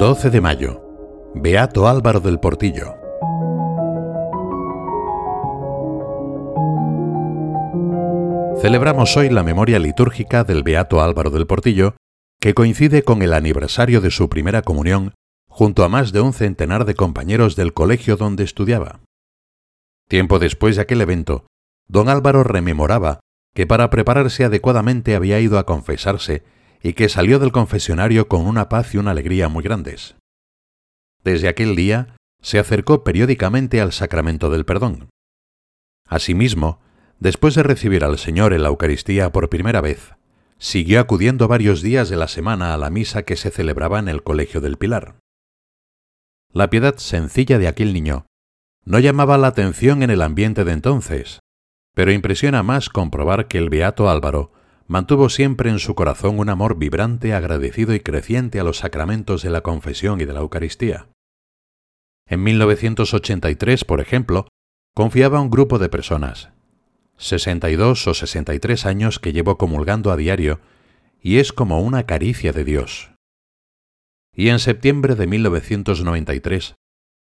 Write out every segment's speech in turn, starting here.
12 de mayo. Beato Álvaro del Portillo. Celebramos hoy la memoria litúrgica del Beato Álvaro del Portillo, que coincide con el aniversario de su primera comunión junto a más de un centenar de compañeros del colegio donde estudiaba. Tiempo después de aquel evento, don Álvaro rememoraba que para prepararse adecuadamente había ido a confesarse y que salió del confesionario con una paz y una alegría muy grandes. Desde aquel día se acercó periódicamente al sacramento del perdón. Asimismo, después de recibir al Señor en la Eucaristía por primera vez, siguió acudiendo varios días de la semana a la misa que se celebraba en el Colegio del Pilar. La piedad sencilla de aquel niño no llamaba la atención en el ambiente de entonces, pero impresiona más comprobar que el beato Álvaro mantuvo siempre en su corazón un amor vibrante, agradecido y creciente a los sacramentos de la confesión y de la Eucaristía. En 1983, por ejemplo, confiaba a un grupo de personas, 62 o 63 años que llevo comulgando a diario, y es como una caricia de Dios. Y en septiembre de 1993,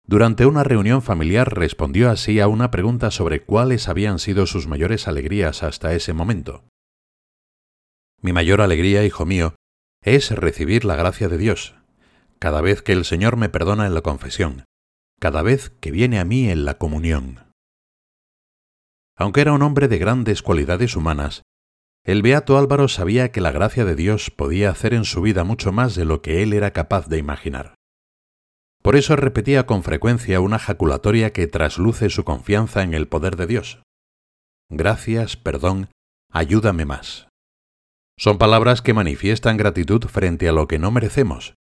durante una reunión familiar respondió así a una pregunta sobre cuáles habían sido sus mayores alegrías hasta ese momento. Mi mayor alegría, hijo mío, es recibir la gracia de Dios, cada vez que el Señor me perdona en la confesión, cada vez que viene a mí en la comunión. Aunque era un hombre de grandes cualidades humanas, el beato Álvaro sabía que la gracia de Dios podía hacer en su vida mucho más de lo que él era capaz de imaginar. Por eso repetía con frecuencia una jaculatoria que trasluce su confianza en el poder de Dios. Gracias, perdón, ayúdame más. Son palabras que manifiestan gratitud frente a lo que no merecemos,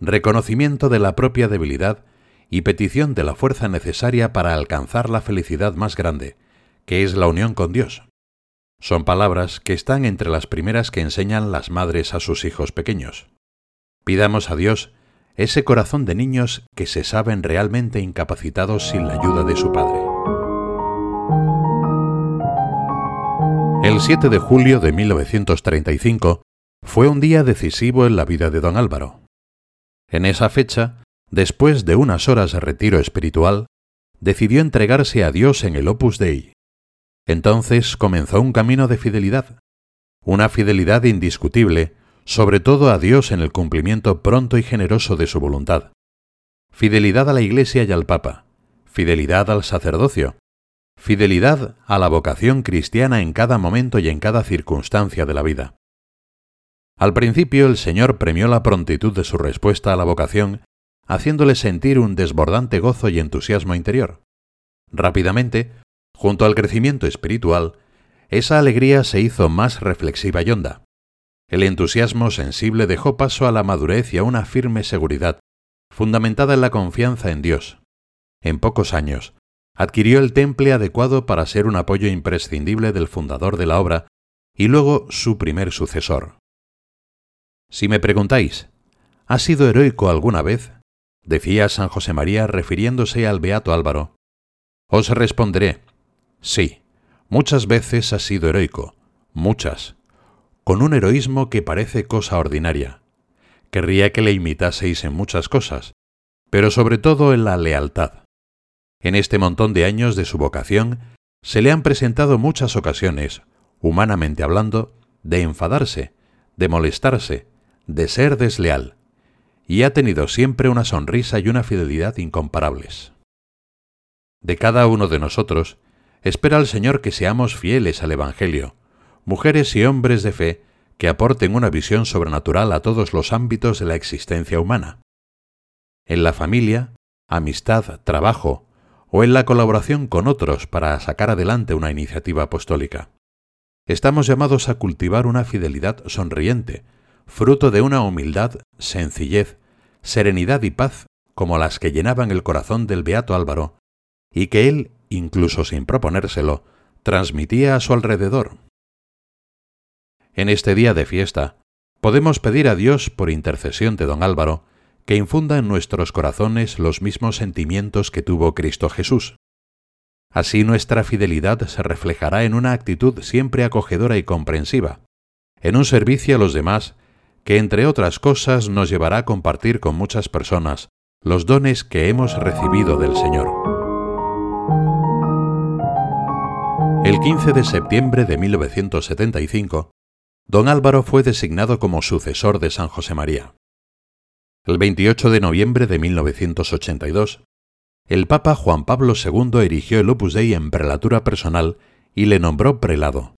reconocimiento de la propia debilidad y petición de la fuerza necesaria para alcanzar la felicidad más grande, que es la unión con Dios. Son palabras que están entre las primeras que enseñan las madres a sus hijos pequeños. Pidamos a Dios ese corazón de niños que se saben realmente incapacitados sin la ayuda de su Padre. El 7 de julio de 1935 fue un día decisivo en la vida de don Álvaro. En esa fecha, después de unas horas de retiro espiritual, decidió entregarse a Dios en el Opus Dei. Entonces comenzó un camino de fidelidad, una fidelidad indiscutible, sobre todo a Dios en el cumplimiento pronto y generoso de su voluntad. Fidelidad a la Iglesia y al Papa, fidelidad al sacerdocio, Fidelidad a la vocación cristiana en cada momento y en cada circunstancia de la vida. Al principio el Señor premió la prontitud de su respuesta a la vocación, haciéndole sentir un desbordante gozo y entusiasmo interior. Rápidamente, junto al crecimiento espiritual, esa alegría se hizo más reflexiva y honda. El entusiasmo sensible dejó paso a la madurez y a una firme seguridad, fundamentada en la confianza en Dios. En pocos años, adquirió el temple adecuado para ser un apoyo imprescindible del fundador de la obra y luego su primer sucesor. Si me preguntáis, ¿ha sido heroico alguna vez? decía San José María refiriéndose al Beato Álvaro. Os responderé, sí, muchas veces ha sido heroico, muchas, con un heroísmo que parece cosa ordinaria. Querría que le imitaseis en muchas cosas, pero sobre todo en la lealtad. En este montón de años de su vocación, se le han presentado muchas ocasiones, humanamente hablando, de enfadarse, de molestarse, de ser desleal, y ha tenido siempre una sonrisa y una fidelidad incomparables. De cada uno de nosotros, espera el Señor que seamos fieles al Evangelio, mujeres y hombres de fe que aporten una visión sobrenatural a todos los ámbitos de la existencia humana. En la familia, amistad, trabajo, o en la colaboración con otros para sacar adelante una iniciativa apostólica. Estamos llamados a cultivar una fidelidad sonriente, fruto de una humildad, sencillez, serenidad y paz como las que llenaban el corazón del beato Álvaro, y que él, incluso sin proponérselo, transmitía a su alrededor. En este día de fiesta, podemos pedir a Dios, por intercesión de don Álvaro, que infunda en nuestros corazones los mismos sentimientos que tuvo Cristo Jesús. Así nuestra fidelidad se reflejará en una actitud siempre acogedora y comprensiva, en un servicio a los demás que entre otras cosas nos llevará a compartir con muchas personas los dones que hemos recibido del Señor. El 15 de septiembre de 1975, don Álvaro fue designado como sucesor de San José María. El 28 de noviembre de 1982, el Papa Juan Pablo II erigió el Opus Dei en prelatura personal y le nombró prelado.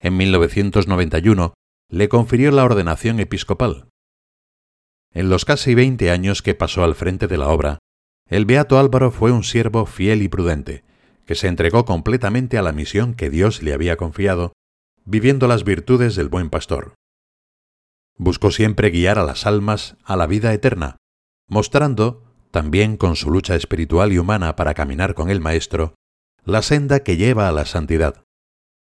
En 1991 le confirió la ordenación episcopal. En los casi veinte años que pasó al frente de la obra, el Beato Álvaro fue un siervo fiel y prudente, que se entregó completamente a la misión que Dios le había confiado, viviendo las virtudes del buen pastor. Buscó siempre guiar a las almas a la vida eterna, mostrando, también con su lucha espiritual y humana para caminar con el Maestro, la senda que lleva a la santidad,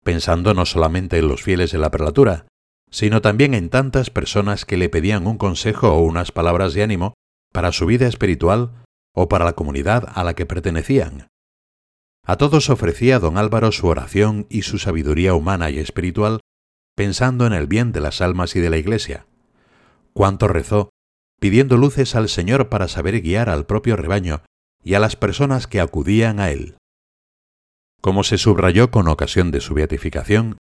pensando no solamente en los fieles de la prelatura, sino también en tantas personas que le pedían un consejo o unas palabras de ánimo para su vida espiritual o para la comunidad a la que pertenecían. A todos ofrecía don Álvaro su oración y su sabiduría humana y espiritual, pensando en el bien de las almas y de la Iglesia. Cuánto rezó, pidiendo luces al Señor para saber guiar al propio rebaño y a las personas que acudían a él. Como se subrayó con ocasión de su beatificación,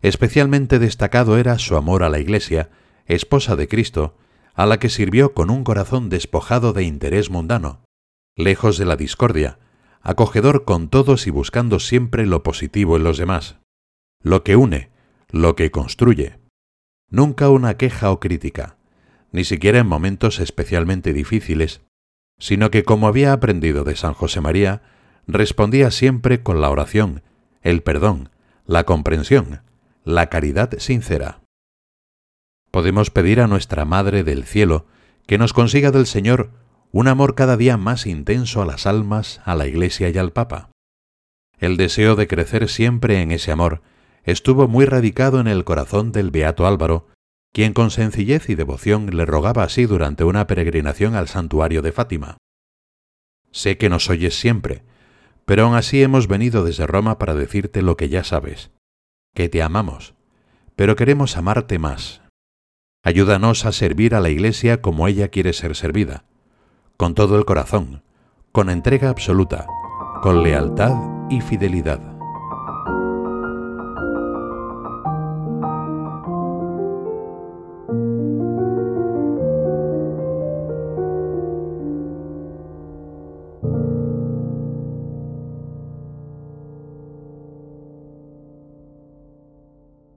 Especialmente destacado era su amor a la Iglesia, esposa de Cristo, a la que sirvió con un corazón despojado de interés mundano, lejos de la discordia, acogedor con todos y buscando siempre lo positivo en los demás, lo que une, lo que construye. Nunca una queja o crítica, ni siquiera en momentos especialmente difíciles, sino que como había aprendido de San José María, respondía siempre con la oración, el perdón, la comprensión, la caridad sincera. Podemos pedir a nuestra Madre del Cielo que nos consiga del Señor un amor cada día más intenso a las almas, a la Iglesia y al Papa. El deseo de crecer siempre en ese amor estuvo muy radicado en el corazón del Beato Álvaro, quien con sencillez y devoción le rogaba así durante una peregrinación al santuario de Fátima. Sé que nos oyes siempre, pero aún así hemos venido desde Roma para decirte lo que ya sabes que te amamos, pero queremos amarte más. Ayúdanos a servir a la Iglesia como ella quiere ser servida, con todo el corazón, con entrega absoluta, con lealtad y fidelidad.